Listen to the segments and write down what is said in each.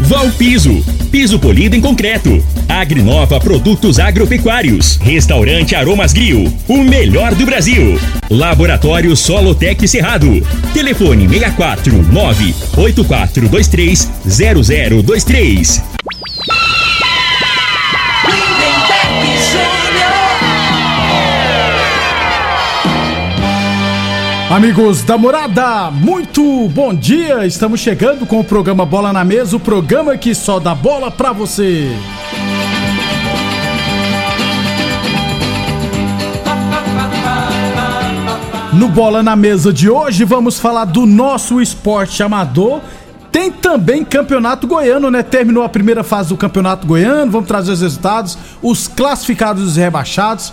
Valpiso, piso polido em concreto. Agrinova Produtos Agropecuários. Restaurante Aromas Grill, o melhor do Brasil. Laboratório Solotec Cerrado. Telefone 64 98423 0023. Amigos da morada, muito bom dia! Estamos chegando com o programa Bola na Mesa o programa que só dá bola pra você. No Bola na Mesa de hoje vamos falar do nosso esporte amador. Tem também campeonato goiano, né? Terminou a primeira fase do campeonato goiano. Vamos trazer os resultados, os classificados e os rebaixados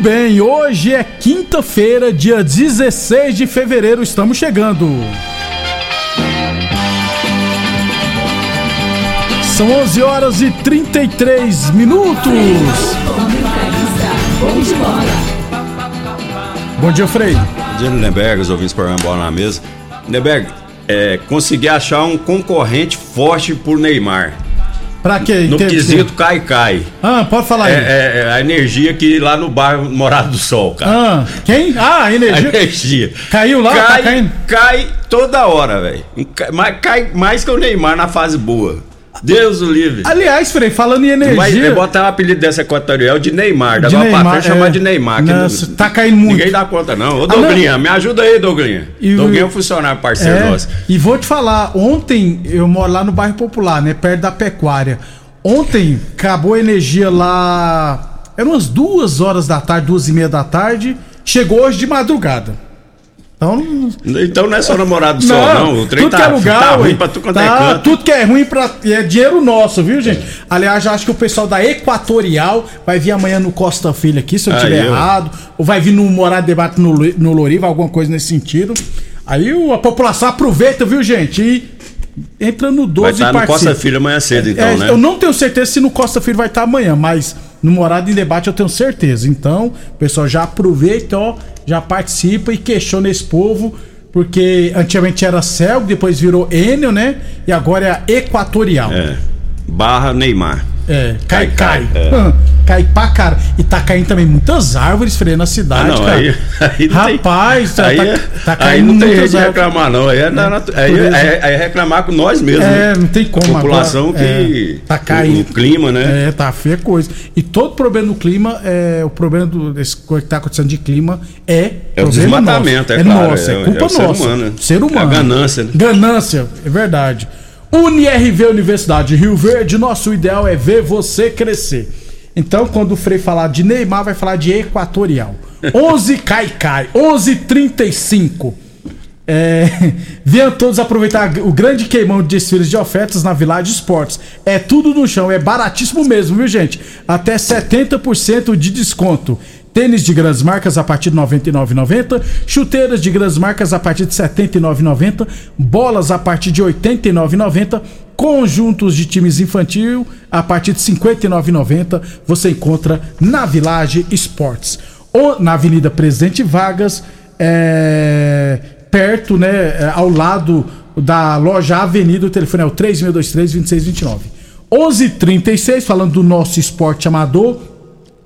Bem, hoje é quinta-feira, dia 16 de fevereiro, estamos chegando. São 11 horas e 33 minutos. Bom dia, Frei. Bom dia, Lindenberg, os ouvintes do Bola na Mesa. Lindenberg, é, consegui achar um concorrente forte por Neymar. Pra quê? No Entende- quesito cai-cai. Ah, pode falar aí. É, é- é a energia que lá no bairro Morado do Sol, cara. Ah, quem? Ah, a A energia. energia. Caiu lá, tá cai, caindo? cai toda hora, velho. Cai- Mas cai mais que o Neymar na fase boa. Deus o livre. Aliás, Frei, falando em energia. Mas botar o apelido dessa equatorial de Neymar. Dava De pra Neymar, frente chamar é. de Neymar. Nossa, não- tá caindo muito. Ninguém dá conta, não. Ô, Ah, Douglinha, me ajuda aí, Douglinha. E Douglinha é um funcionário parceiro É, nosso. e vou te falar, ontem eu moro lá no bairro Popular, né? Perto da pecuária. Ontem acabou a energia lá. Eram umas duas horas da tarde, duas e meia da tarde. Chegou hoje de madrugada. Então. Então não é só namorado só, não. O trem tudo tá, que é lugar, tá ruim pra tu quanto é Tá, canto. Tudo que é ruim pra, é dinheiro nosso, viu, gente? Aliás, eu acho que o pessoal da Equatorial vai vir amanhã no Costa Filho aqui, se eu estiver errado. Ou vai vir no Morar de Debate no, no Loriva, alguma coisa nesse sentido. Aí o- a população aproveita, viu, gente? E entra no 12 Vai estar e no. Costa Filho amanhã cedo, então, É, né? Eu não tenho certeza se no Costa Filho vai estar amanhã, mas no Morada em Debate eu tenho certeza. Então, o pessoal já aproveita, ó, já participa e questiona esse povo, porque antigamente era Celg, depois virou Enel, né? E agora é Equatorial. É. Barra Neymar. É, cai, cai. Cai, é. Hum, Cai pra cara. E tá caindo também muitas árvores freio na cidade, Ah, não, cara. aí, aí não tem- Rapaz, tá, aí, tá, é- tá aí caindo não tem jeito muitas de árvores. reclamar, não. Aí é, na aí, Natureza. é- aí é reclamar com nós mesmos. É, né? não tem como A população agora, que. é, tá caindo. O, clima, né? É, tá feia coisa. E todo problema no clima, é, o problema do, desse que tá acontecendo de clima é. É o desmatamento, nosso. é claro, nosso, é, é- culpa é o ser nossa. humano, né? Ser humano. É a ganância, né? Ganância, é verdade. UniRV Universidade Rio Verde, nosso ideal é ver você crescer. Então, quando o Frei falar de Neymar, vai falar de Equatorial. 11 cai cai, 11:35. É, venham todos aproveitar o grande queimão de desfiles de ofertas na Village Esportes. É tudo no chão, é baratíssimo mesmo, viu gente? Até 70% de desconto. Tênis de grandes marcas a partir de R$ 99,90. Chuteiras de grandes marcas a partir de R$ 79,90. Bolas a partir de R$ 89,90. Conjuntos de times infantil a partir de R$ 59,90. Você encontra na Village Esportes. Ou na Avenida Presidente Vargas, é, perto, né, é, ao lado da loja Avenida. O telefone é o 3623-2629. 11:36 falando do nosso esporte amador.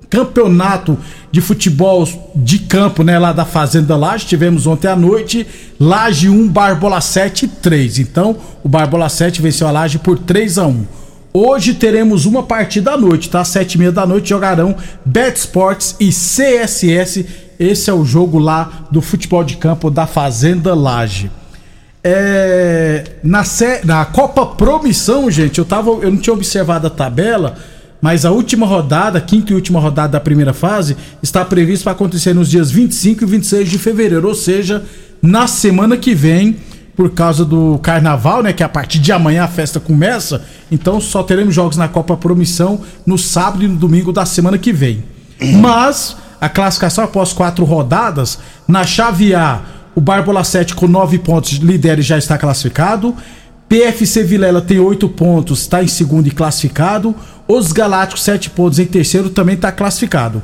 Campeonato de futebol de campo, né, lá da Fazenda Laje. Tivemos ontem à noite, Laje 1, Barbola 7 3. Então, o Barbola 7 venceu a Laje por 3 a 1. Hoje teremos uma partida à noite, tá? Sete e meia da noite jogarão Bet Sports e CSS. Esse é o jogo lá do futebol de campo da Fazenda Laje. É, na, na Copa Promissão, gente, eu, tava, eu não tinha observado a tabela, mas a última rodada, quinta e última rodada da primeira fase, está prevista para acontecer nos dias 25 e 26 de fevereiro, ou seja, na semana que vem por causa do carnaval, né? Que a partir de amanhã a festa começa. Então só teremos jogos na Copa Promissão no sábado e no domingo da semana que vem. Mas a classificação após quatro rodadas, na chave A, o Barbola 7 com nove pontos lidera e já está classificado. PFC Vilela tem oito pontos, está em segundo e classificado. Os Galácticos, sete pontos em terceiro, também está classificado.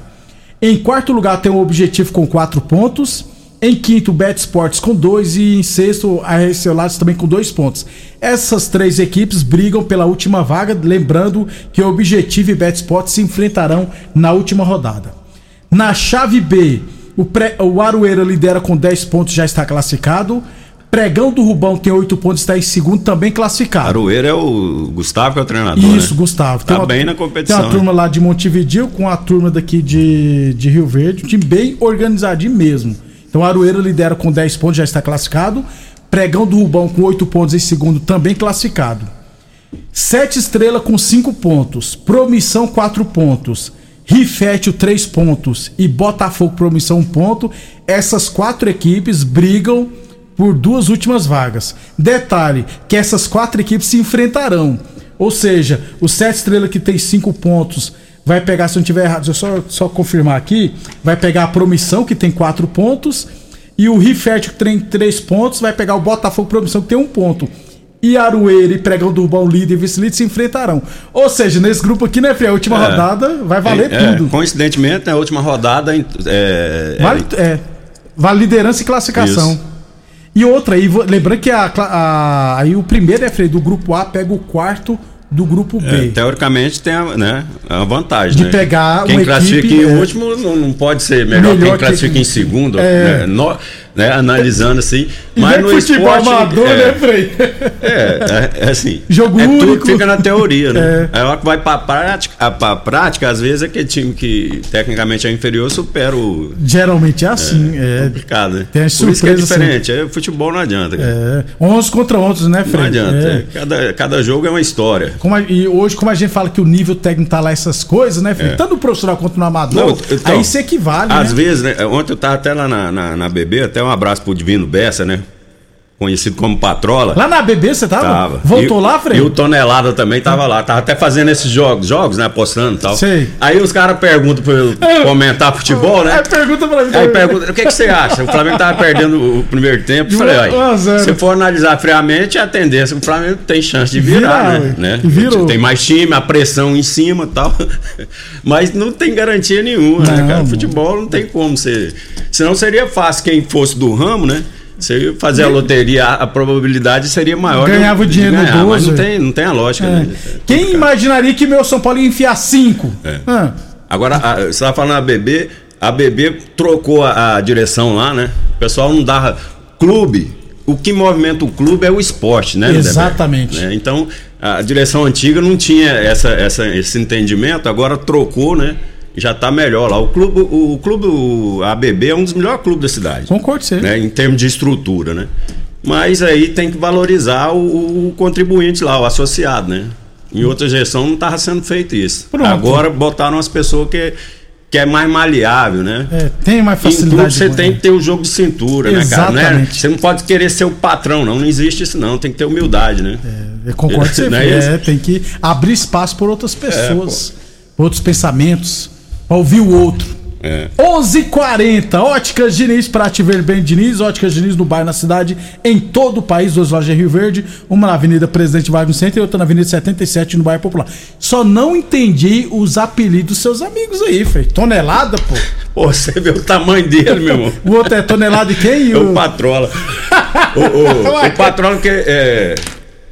Em quarto lugar tem o Objetivo com quatro pontos. Em quinto, Bet Sports com dois e em sexto, a Lattes também com dois pontos. Essas três equipes brigam pela última vaga, lembrando que o Objetivo e Bet Sports se enfrentarão na última rodada. Na chave B, o, pré, o Aroeira lidera com 10 pontos, já está classificado. Pregão do Rubão tem 8 pontos, está em segundo, também classificado. Aroeira é o Gustavo que é o treinador. Isso, né? Gustavo. Tá uma, bem na competição. Tem uma turma lá de Montevideo com a turma daqui de, de Rio Verde, um time bem organizadinho mesmo. Então Aroeira lidera com 10 pontos, já está classificado. Pregão do Rubão com 8 pontos em segundo, também classificado. Sete Estrela com 5 pontos. Promissão 4 pontos. Rifétil 3 pontos. E Botafogo Promissão 1 ponto. Essas quatro equipes brigam por duas últimas vagas. Detalhe que essas quatro equipes se enfrentarão. Ou seja, o Sete Estrela que tem 5 pontos vai pegar, se não tiver errado, deixa eu só, só confirmar aqui, vai pegar a Promissão, que tem quatro pontos, e o Rifértil, que tem três pontos, vai pegar o Botafogo Promissão, que tem um ponto. E Arueira e Pregão do Urbão líder e vice-líder se enfrentarão. Ou seja, nesse grupo aqui, né, Fê? A última é, rodada vai valer é, tudo. Coincidentemente, a última rodada é, vale, é, vale liderança e classificação. Isso. E outra aí, lembrando que a, a, aí o primeiro é do grupo A pega o quarto do grupo B. É, teoricamente tem a, né, a vantagem. De né? pegar Quem classifica equipe, em é, último não, não pode ser melhor, melhor quem classifica que, em segundo. É, né? No, né, analisando assim. Mas no futebol esporte, amador, é, né, Frei? É, é, é, assim. Jogo é único. Tudo fica na teoria, né? É. Aí a hora que vai pra prática, pra prática, às vezes aquele time que tecnicamente é inferior supera o. Geralmente é assim. É, é complicado, né? Tem as Por isso que é diferente. Assim. É, futebol não adianta. Cara. É. 11 contra 11, né, Frei? Não adianta. É. Cada, cada jogo é uma história. Como a, e hoje, como a gente fala que o nível técnico tá lá essas coisas, né, Frei? Tanto no profissional quanto no amador, não, então, aí se equivale. Às né? vezes, né? Ontem eu tava até lá na, na, na BB, até um abraço pro Divino Bessa, né? Conhecido como Patrola. Lá na BB você tava? Tava. Voltou e, lá, Frei? E o Tonelada também tava lá. Tava até fazendo esses jogos, jogos, né? Apostando e tal. Sei. Aí os caras perguntam pra eu comentar futebol, né? Aí pergunta pra mim. Aí pergunta, o que, que você acha? O Flamengo tava perdendo o primeiro tempo. Eu falei, olha, se for analisar friamente, a tendência, o Flamengo tem chance de virar, Vira, né? Virou. Tem mais time, a pressão em cima e tal. Mas não tem garantia nenhuma, não, né, cara? Futebol não tem como ser. Senão seria fácil quem fosse do ramo, né? Você fazer a loteria, a probabilidade seria maior. Ganhava o dinheiro ganhar, no 12. Mas não tem, não tem a lógica. É. Né? Quem imaginaria que meu São Paulo ia enfiar 5? É. Ah. Agora, a, você estava falando a BB, a BB trocou a, a, direção lá, né? O pessoal não dava. Clube, o que movimenta o clube é o esporte, né? Exatamente. Né? Então, a direção antiga não tinha essa, essa, esse entendimento, agora trocou, né? Já está melhor lá. O clube, o, clube o ABB é um dos melhores clubes da cidade. Concordo, sim. Né, em termos de estrutura, né? Mas aí tem que valorizar o, o contribuinte lá, o associado, né? Em outra gestão não estava sendo feito isso. Pronto. Agora botaram as pessoas que, que é mais maleável, né? É, tem mais facilidade. Você tem que ter o jogo de cintura, Exatamente. né, cara? Não é, você não pode querer ser o patrão, não. Não existe isso, não. Tem que ter humildade, né? É, eu concordo com você. É, é, tem que abrir espaço por outras pessoas, é, outros pensamentos pra ouvir o outro. É. 11:40 Óticas Diniz, para te ver bem, Diniz. Óticas Diniz no bairro, na cidade, em todo o país. Duas lojas em Rio Verde, uma na Avenida Presidente Vargas Centro e outra na Avenida 77 no bairro Popular. Só não entendi os apelidos dos seus amigos aí, Fê. Tonelada, pô. Pô, você vê o tamanho dele, meu irmão. o outro é tonelada de quem? O, o Patrola. o, o, o Patrola que é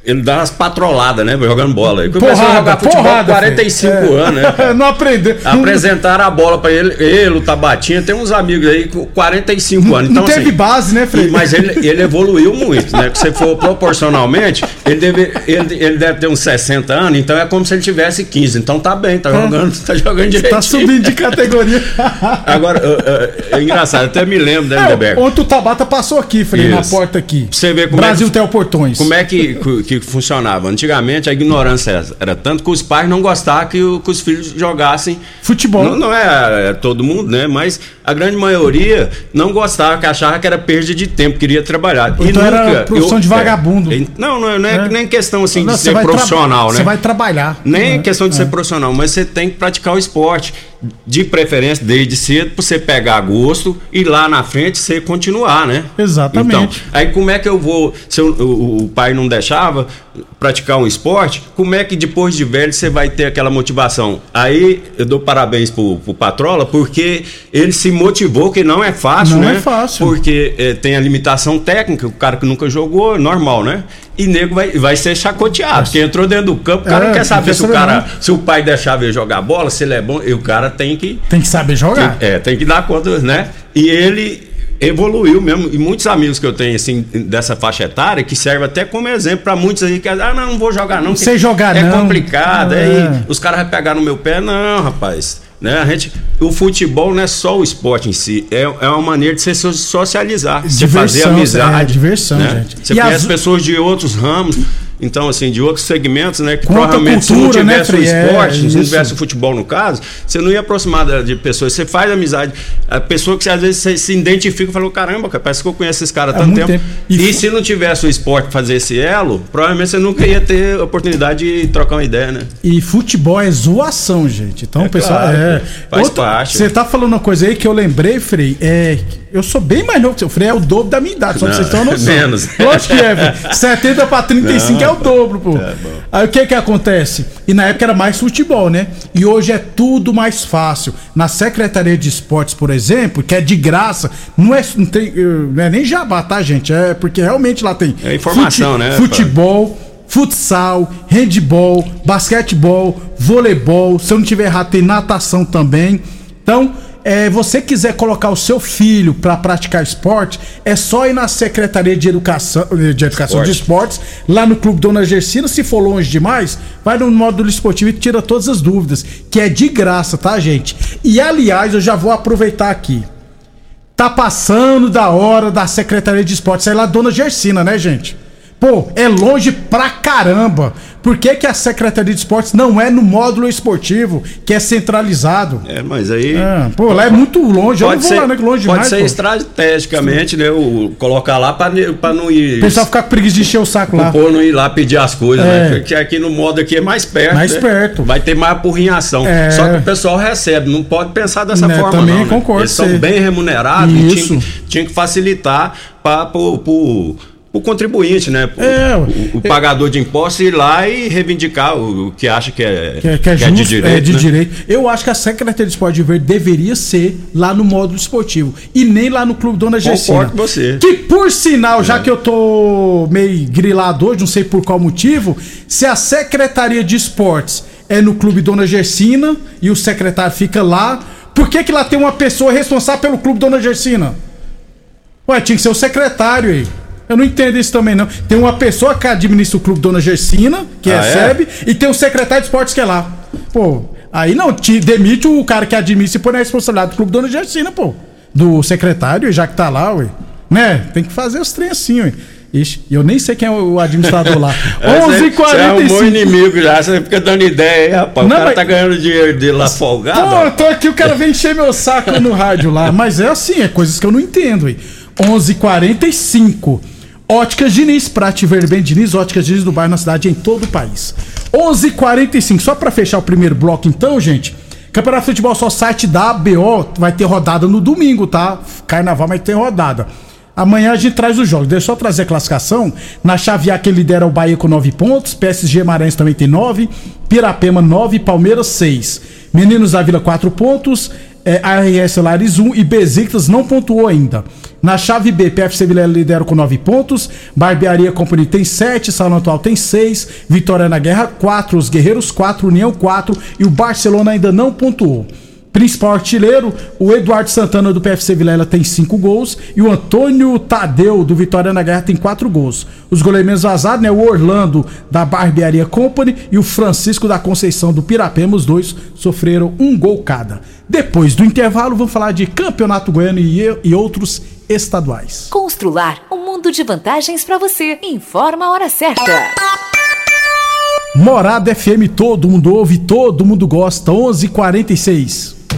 ele dá umas patroladas, né? Jogando bola. Ele começou porrada, a jogar futebol porrada, 45 é. anos, né? não aprendeu. Apresentaram a bola pra ele, ele, o Tabatinha, tem uns amigos aí com 45 anos. Então, não teve assim, base, né, Fred? Mas ele, ele evoluiu muito, né? Se for proporcionalmente, ele deve, ele, ele deve ter uns 60 anos, então é como se ele tivesse 15. Então tá bem, tá é. jogando, tá jogando direito. Tá subindo de categoria. Agora, é, é engraçado, até me lembro, né, Lindeberg? Ontem o Tabata passou aqui, Fred, na porta aqui. Você vê como Brasil é que, tem portões. Como é que, que funcionava? Antigamente a ignorância era tanto que os pais não gostavam que, o, que os filhos jogassem futebol. Não, não é, é, todo mundo, né? Mas a grande maioria não gostava, que achava que era perda de tempo, queria trabalhar. Então e nunca, era profissão eu, de vagabundo. É, não, não, não é, é, nem questão assim não, de ser profissional, né? Você vai trabalhar. Nem é, questão de ser é. profissional, mas você tem que praticar o esporte de preferência desde cedo para você pegar gosto e lá na frente você continuar, né? Exatamente. Então, aí como é que eu vou, se eu, o, o, pai não deixava praticar um esporte, como é que depois de velho você vai ter aquela motivação? Aí eu dou parabéns pro, pro Patrola porque ele se motivou que não é fácil, não né? Não é fácil. Porque é, tem a limitação técnica, o cara que nunca jogou, normal, né? e nego vai, vai ser chacoteado. Porque entrou dentro do campo, o cara é, não quer saber se o cara, se o pai deixava ele jogar bola, se ele é bom, e o cara tem que. Tem que saber jogar. Tem, é, tem que dar conta, né? E ele evoluiu mesmo. E muitos amigos que eu tenho, assim, dessa faixa etária, que serve até como exemplo para muitos aí que ah, não, não vou jogar, não. Sei jogar, é não. É complicado. É. Aí os caras vão pegar no meu pé, não, rapaz. Né? A gente, o futebol não é só o esporte em si, é, é uma maneira de você socializar, de fazer amizade. É, diversão, né? gente. Você e conhece as... pessoas de outros ramos. Então, assim, de outros segmentos, né? Que provavelmente cultura, se não tivesse né, o esporte, é, se não tivesse o futebol no caso, você não ia aproximar de pessoas. Você faz amizade. A pessoa que às vezes você se identifica e falou: caramba, parece que eu conheço esse cara há tanto tempo. tempo. E, e se não tivesse o esporte fazer esse elo, provavelmente você nunca ia ter a oportunidade de trocar uma ideia, né? E futebol é zoação, gente. Então, é pessoal. Claro, é... Faz Outra, parte. Você tá falando uma coisa aí que eu lembrei, Frei. É eu sou bem mais novo que. O Frei é o dobro da minha idade, só pra vocês terem uma noção. Menos. Lógico que é, velho. 70 pra 35 não. é o dobro, pô. É, Aí o que que acontece? E na época era mais futebol, né? E hoje é tudo mais fácil. Na Secretaria de Esportes, por exemplo, que é de graça, não é, não tem, não é nem jabá, tá, gente? É porque realmente lá tem. É informação, fute, né? Futebol futsal, handball, basquetebol, voleibol, se eu não tiver errado, tem natação também. Então, é, você quiser colocar o seu filho para praticar esporte, é só ir na Secretaria de Educação, de Educação de Esportes, lá no Clube Dona Gersina. Se for longe demais, vai no módulo esportivo e tira todas as dúvidas, que é de graça, tá, gente? E aliás, eu já vou aproveitar aqui. Tá passando da hora da Secretaria de Esportes, é lá Dona Gersina, né, gente? Pô, é longe pra caramba. Por que, que a Secretaria de Esportes não é no módulo esportivo, que é centralizado? É, mas aí. É, pô, lá é muito longe. Pode eu não vou ser, lá, né? Longe pode demais, ser pô. estrategicamente, né? O, colocar lá pra, pra não ir. O pessoal ficar com preguiça de encher o saco lá. O não ir lá pedir as coisas, né? é. né? Porque aqui no modo aqui é mais perto. Mais né? perto. Vai ter mais apurrinhação. É. Só que o pessoal recebe. Não pode pensar dessa né, forma, também não. Né? Concordo. Eles são bem remunerados Isso. e tinha, tinha que facilitar para pro o contribuinte, né? O, é, o, o pagador de impostos ir lá e reivindicar o, o que acha que é, que, é, que é, é de direito. É de né? direito. Eu acho que a Secretaria de Esporte de Verde deveria ser lá no módulo esportivo e nem lá no Clube Dona Gessina. Concordo com você. Que por sinal, já é. que eu tô meio grilado hoje, não sei por qual motivo, se a Secretaria de Esportes é no Clube Dona Gersina e o secretário fica lá, por que que lá tem uma pessoa responsável pelo Clube Dona Gersina? Ué, tinha que ser o secretário aí. Eu não entendo isso também, não. Tem uma pessoa que administra o clube Dona Gersina, que ah, é? recebe, é? e tem o secretário de esportes que é lá. Pô, aí não, te demite o cara que administra e põe a responsabilidade do clube Dona Gersina, pô. Do secretário, já que tá lá, ué. Né? Tem que fazer os trem assim, ué. Ixi, eu nem sei quem é o administrador lá. 11h45. Você é um bom inimigo já, você fica dando ideia aí, rapaz. Não, o cara mas... tá ganhando dinheiro dele lá folgado. Pô, eu tô aqui, o cara vem encher meu saco no rádio lá. Mas é assim, é coisas que eu não entendo, hein. 11h45. Óticas Diniz, pra te ver bem, Diniz, Óticas Diniz do bairro na cidade em todo o país. 11:45 h 45 só para fechar o primeiro bloco então, gente. Campeonato de Futebol só site da ABO vai ter rodada no domingo, tá? Carnaval vai ter rodada. Amanhã a gente traz os jogos. Deixa eu só trazer a classificação. Na chave A, que lidera o Bahia com 9 pontos. PSG Maranhão também tem 9. Pirapema 9. Palmeiras 6. Meninos da Vila 4 pontos. É, ARS Lares 1 e Besiktas não pontuou ainda. Na chave B, PFC Vilela lidera com 9 pontos, Barbearia Company tem 7, Salão Atual tem 6, Vitória na Guerra 4, os Guerreiros 4, União 4 e o Barcelona ainda não pontuou. Principal artilheiro, o Eduardo Santana do PFC Vilela tem 5 gols e o Antônio Tadeu do Vitória na Guerra tem 4 gols. Os goleiros vazados, né? O Orlando da Barbearia Company e o Francisco da Conceição do Pirapema, os dois sofreram um gol cada. Depois do intervalo, vamos falar de Campeonato Goiano e, e outros estaduais. Constrular um mundo de vantagens para você. Informa a hora certa. Morada FM, todo mundo ouve, todo mundo gosta. 11:46.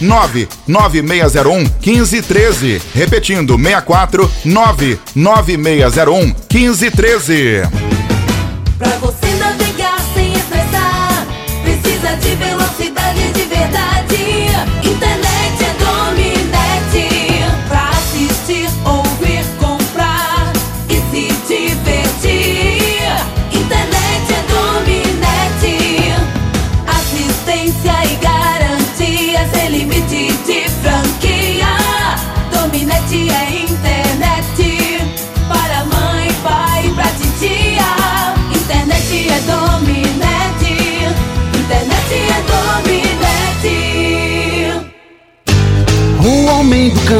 99601 1513. Repetindo, 64 99601 1513. Pra você navegar sem estressar, precisa de velocidade de verdade. Homem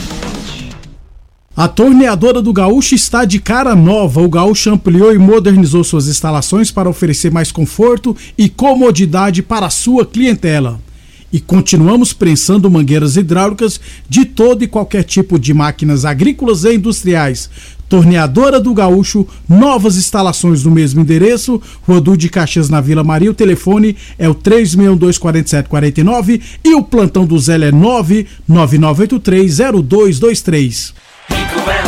A torneadora do Gaúcho está de cara nova. O Gaúcho ampliou e modernizou suas instalações para oferecer mais conforto e comodidade para a sua clientela. E continuamos prensando mangueiras hidráulicas de todo e qualquer tipo de máquinas agrícolas e industriais. Torneadora do Gaúcho, novas instalações no mesmo endereço, Rodul de Caxias na Vila Maria. O telefone é o 3624749 e o plantão do Zé é 999830223.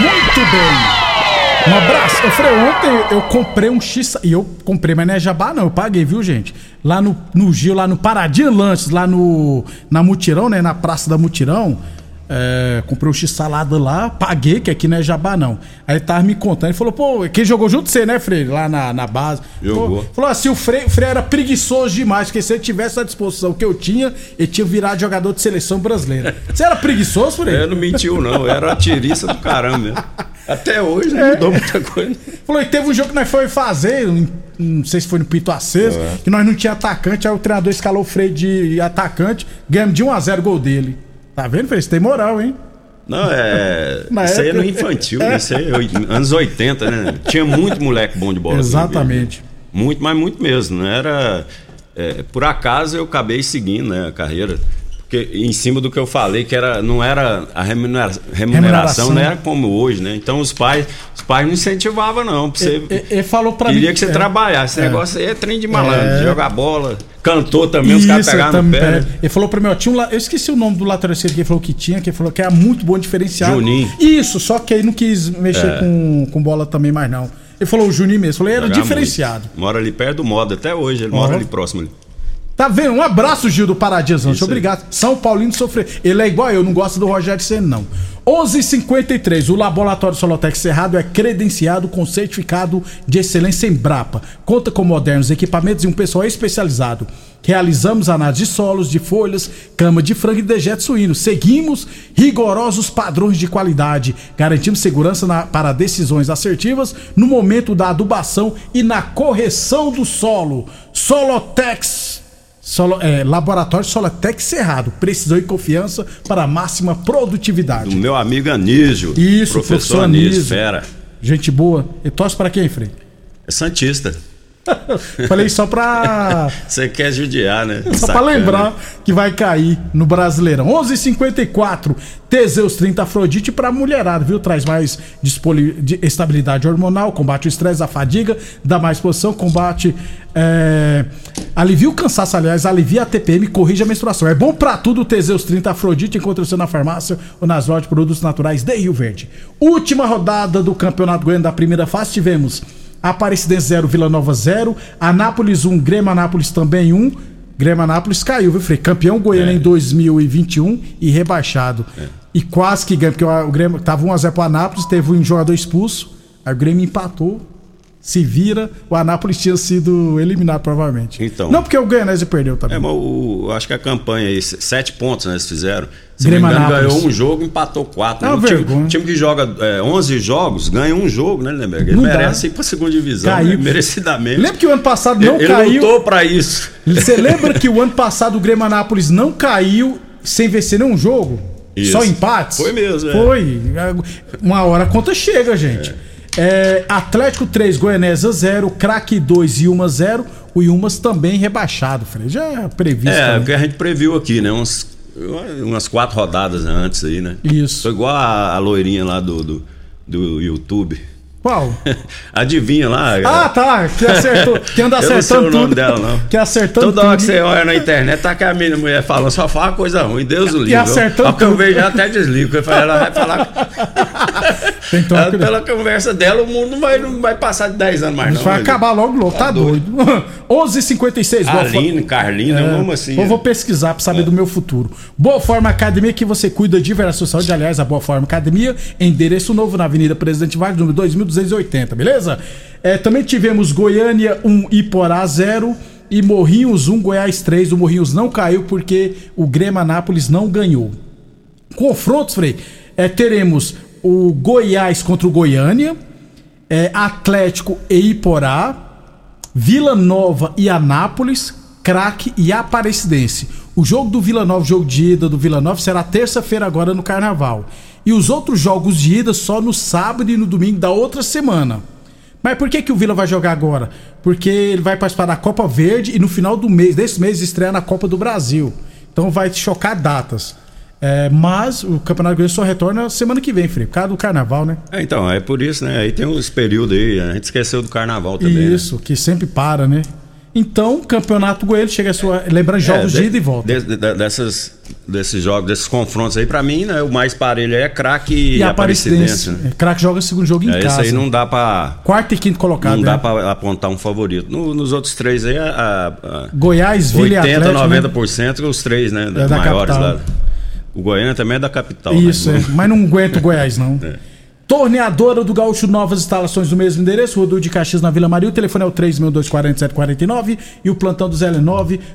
Muito bem. Um abraço. Eu falei, ontem eu comprei um X. E eu comprei, mas não é jabá, não. Eu paguei, viu, gente? Lá no, no Gil, lá no Paradinha Lanches, lá no. Na Mutirão, né? Na Praça da Mutirão. É, comprei um X-salada lá, paguei, que aqui não é jabá, não. Aí ele tava me contando, ele falou, pô, quem jogou junto você, né, Freire? Lá na, na base. Jogou. Pô, falou assim, o Freire, o Freire era preguiçoso demais, porque se ele tivesse a disposição que eu tinha, ele tinha virado jogador de seleção brasileira. Você era preguiçoso, Freire? É, não mentiu, não. Eu era atirista do caramba mesmo. Até hoje não É. mudou muita coisa. Falou, e teve um jogo que nós foi fazer, não sei se foi no Pito Aceso, É. que nós não tinha atacante, aí o treinador escalou o Freire de atacante, ganhamos de 1x0 gol dele. Tá vendo, Freire? Você tem moral, hein? Não, é. Na isso aí é no época- infantil, né? Isso aí é anos 80, né? Tinha muito moleque bom de bola. Exatamente. Muito, mas muito mesmo. Não era. é, por acaso eu acabei seguindo né, a carreira. Porque em cima do que eu falei, que era, não era a remunera- remuneração, Remuneração. não era como hoje, né? Então os pais, os pais não incentivavam, não. Você, Ele, ele falou pra mim. queria que você é, trabalhasse. Esse é. negócio aí é trem de malandro, É. jogar bola. Cantor também, os caras Isso, pegavam no pé. é. né? Ele falou pra mim, ó, tinha um, eu esqueci o nome do lateral esquerdo que ele falou que tinha, que ele falou que era muito bom diferenciado. Juninho. Isso, só que aí não quis mexer É. com, com bola também mais não. Ele falou o Juninho mesmo, falou, era diferenciado. muito. Mora ali perto do modo, até hoje. Ele mora Ó. ali próximo ali. Tá vendo? Um abraço, Gil do aí. Obrigado. São Paulino sofreu. Ele é igual eu, não gosta do Rogério Senna, não. 11:53. O Laboratório Solotec Cerrado é credenciado com certificado de excelência em Brapa. Conta com modernos equipamentos e um pessoal especializado. Realizamos análise de solos, de folhas, cama de frango e dejeto suíno. Seguimos rigorosos padrões de qualidade. Garantimos segurança na- para decisões assertivas no momento da adubação e na correção do solo. Solotex Solo- é, laboratório Solotec Cerrado. Precisão e confiança para máxima produtividade. Do meu amigo Anísio. Isso, professor professor Anísio, Anísio. fera. Gente boa. E torce para quem, Frei? É Santista. Falei só pra. Você quer judiar, né? Só pra Sacana. lembrar que vai cair no Brasileirão. 11:54 Teseus 30 Afrodite pra mulherada, viu? Traz mais estabilidade hormonal, combate o estresse, a fadiga, dá mais posição, combate. é, alivia o cansaço, aliás, alivia a TPM, corrige a menstruação. É bom pra tudo o Teseus 30 Afrodite. Encontra você na farmácia ou nas lojas de produtos naturais de Rio Verde. Última rodada do Campeonato Goiano da primeira fase, tivemos. Aparecidense 0, Vila Nova 0. Anápolis 1, Grêmio Anápolis também 1. Grêmio Anápolis caiu, viu, Frei? Campeão goiano em 2021 e rebaixado. E quase que ganha, porque o o Grêmio tava 1x0 pro Anápolis, teve um jogador expulso, aí o Grêmio empatou, se vira, o Anápolis tinha sido eliminado provavelmente. Então. Não porque o Goianese perdeu também. É, mas o, acho que a campanha aí, se- sete pontos né, eles fizeram. Se não me Grêmio engano, ganhou um jogo, empatou quatro. É né? uma O time, vergonha. time que joga é, 11 jogos, ganha um jogo, né, Lemberg? Ele Não dá. merece ir pra segunda divisão, Caiu. né? merecidamente. Lembra que o ano passado não ele, ele caiu? lutou pra isso. Você lembra que o ano passado o Grêmio Anápolis não caiu sem vencer nenhum jogo? Isso. Só empates? Foi mesmo, é. Foi. Uma hora a conta chega, gente. É, Atlético 3, Goianésia 0, Craque 2 e Uma 0. O Yumas também rebaixado, Frei. Já é previsto. É, o também. que a gente previu aqui, né? Uns umas quatro rodadas antes aí, né? Isso. Foi igual a, a loirinha lá do, do, do YouTube. Qual? Adivinha lá. Ah, tá. Que acertou. Que anda Eu não sei acertando o nome dela, não. Que acertando Toda hora tudo. que você olha na internet, tá que a minha mulher falando, só fala coisa ruim, Deus o livre. acertando Ó, que eu vejo, até desligo. Eu falo, Ela vai falar. Tomar Ela, pela conversa dela, o mundo não vai, não vai passar de 10 anos mais, A não. vai mas- acabar logo, logo. Tá, doido. 11h56. boa Aline, Carlina, É, vamos assim. Eu vou pesquisar pra saber do meu futuro. Boa Forma Academia, que você cuida de diversa saúde. Aliás, a Boa Forma Academia, endereço novo na Avenida Presidente Vargas, número 2280, beleza? É, também tivemos Goiânia 1, Iporá 0 e Morrinhos 1, Goiás 3. O Morrinhos não caiu porque o Grêmio Anápolis não ganhou. Confrontos, Frei, é, teremos o Goiás contra o Goiânia, é, Atlético e Iporá, Vila Nova e Anápolis, Craque e Aparecidense. O jogo do Vila Nova, o jogo de ida do Vila Nova, será terça-feira agora no Carnaval. E os outros jogos de ida só no sábado e no domingo da outra semana. Mas por que, que o Vila vai jogar agora? Porque ele vai participar da Copa Verde e no final do mês, desse mês, estreia na Copa do Brasil. Então vai chocar datas. É, mas o Campeonato Goiano só retorna semana que vem, Felipe, por causa do Carnaval, né? É, então, é por isso, né? Aí tem uns períodos aí, a gente esqueceu do carnaval também. né? Isso, que sempre para, né? Então, Campeonato Goiano chega a sua. Lembrando jogos É, de ida e volta. de- de- dessas, desses jogos, desses confrontos aí, pra mim, né? O mais parelho é craque e, E Aparecidense. Né? É, Craque joga segundo jogo em É, casa. aí não dá pra. Quarto e quinto colocado, Não né? dá pra apontar um favorito. No- nos outros três aí, a, a- a- Goiás, Vila e 80, Atlético, né? 90% os três, né? É da maiores capital. lá. O Goiânia também é da capital. Isso, né? é. Mas não aguenta o Goiás, não. É. Torneadora do Gaúcho, novas instalações no mesmo endereço, Rodul de Caxias na Vila Maria. O telefone é o 3624749 e o plantão do Zé é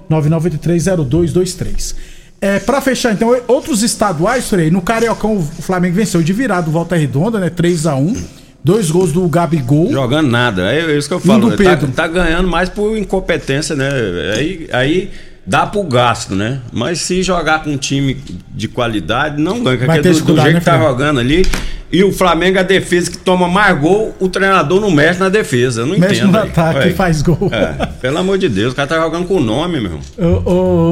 999830223. É, pra fechar, então, outros estaduais, Frei, no Cariocão o Flamengo venceu de virada o Volta Redonda, né? 3x1. Dois gols do Gabigol. Jogando nada. É isso que eu Um falo. do Tá, Pedro. tá ganhando mais por incompetência, né? Aí, aí dá pro gasto, né? Mas se jogar com um time de qualidade, não ganha. Vai ter do, do jeito né, que tá jogando ali. E o Flamengo, a defesa que toma mais gol, o treinador não mexe na defesa. Eu não Mexe entendo. no aí. ataque e faz gol. É, pelo amor de Deus, o cara tá jogando com o nome, meu. Ô,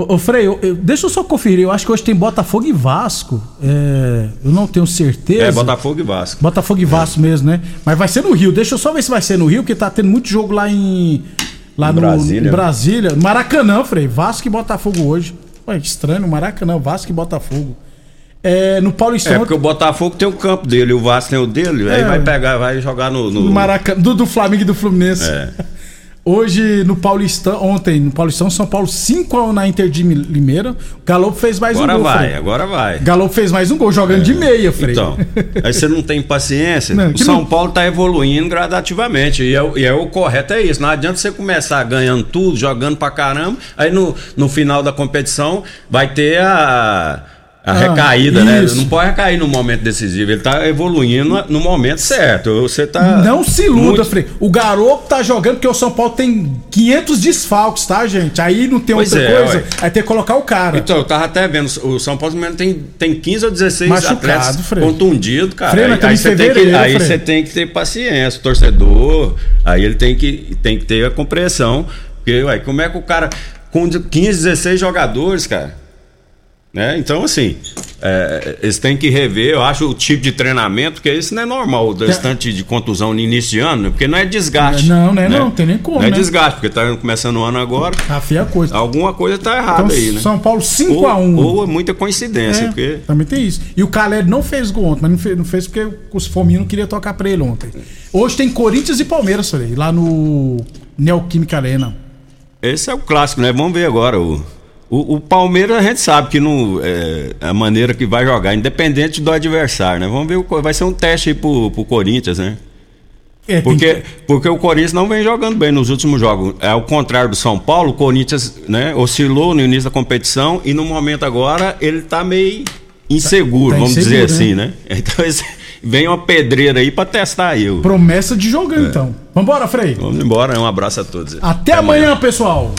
ô, ô, Frei, eu- eu- deixa eu só conferir. Eu acho que hoje tem Botafogo e Vasco. É, eu não tenho certeza. É, Botafogo e Vasco. Botafogo e Vasco mesmo, né? Mas vai ser no Rio. Deixa eu só ver se vai ser no Rio, porque tá tendo muito jogo lá em. Lá Em no Brasília. Brasília. Maracanã, Frei. Vasco e Botafogo hoje. Ué, que estranho, Maracanã, Vasco e Botafogo. É, no Paulistão. É, porque o Botafogo tem o campo dele, o Vasco tem o dele, aí É. vai pegar, vai jogar no. no... No Maracanã, do, do Flamengo e do Fluminense. É. Hoje no Paulistão, ontem no Paulistão, São Paulo 5x1 na Inter de Limeira. Galo fez mais Agora um gol. vai, Frei. agora vai. Galo fez mais um gol jogando de meia, Frei. Então, aí você não tem paciência. Não, o São não- Paulo tá evoluindo gradativamente. E é, o- e é o correto é isso. Não adianta você começar ganhando tudo, jogando pra caramba. Aí no, no final da competição vai ter a, a Ah, recaída, né? isso. Não pode recair no momento decisivo. Ele tá evoluindo no momento certo. Você tá. Não se iluda, muito- Frei. O garoto tá jogando porque o São Paulo tem 500 desfalques, tá, gente? Aí não tem Pois outra é, coisa. ué. Aí tem que colocar o cara. Então, eu tava até vendo, o São Paulo tem, tem 15 ou 16 Machucado, atletas Frei. contundidos, cara. Frei, aí você tem, que, aí você tem que ter paciência, o torcedor, aí ele tem que, tem que ter a compreensão. Porque, ué, como é que o cara, com 15, 16 jogadores, cara, né? Então, assim, é, eles têm que rever, eu acho, o tipo de treinamento, porque isso não é normal, o restante de contusão no início de ano, né? porque não é desgaste. Não, né, não, tem nem como, Não é né? desgaste, porque tá começando o ano agora. Tá feia coisa. Alguma coisa tá errada Então, aí, né? São Paulo 5 a 1 Ou, ou é muita coincidência, É, porque. Também tem isso. E o Caleri não fez gol ontem, mas não fez, não fez porque os fominhos não queriam tocar pra ele ontem. Hoje tem Corinthians e Palmeiras, Frei, lá no Neoquímica Arena. Esse é o clássico, né? Vamos ver agora. O, o, o Palmeiras a gente sabe que não é a maneira que vai jogar, independente do adversário, né? Vamos ver, o, vai ser um teste aí pro, pro Corinthians, né? É, Porque, porque o Corinthians não vem jogando bem nos últimos jogos. É ao contrário do São Paulo, o Corinthians né, oscilou no início da competição e no momento agora ele tá meio inseguro, Tá- tá vamos inseguro, dizer assim, né? né? Então esse- vem uma pedreira aí pra testar eu. Promessa de jogar, É. então. Vambora, Frei. Vamos embora, um abraço a todos. Até, amanhã, pessoal.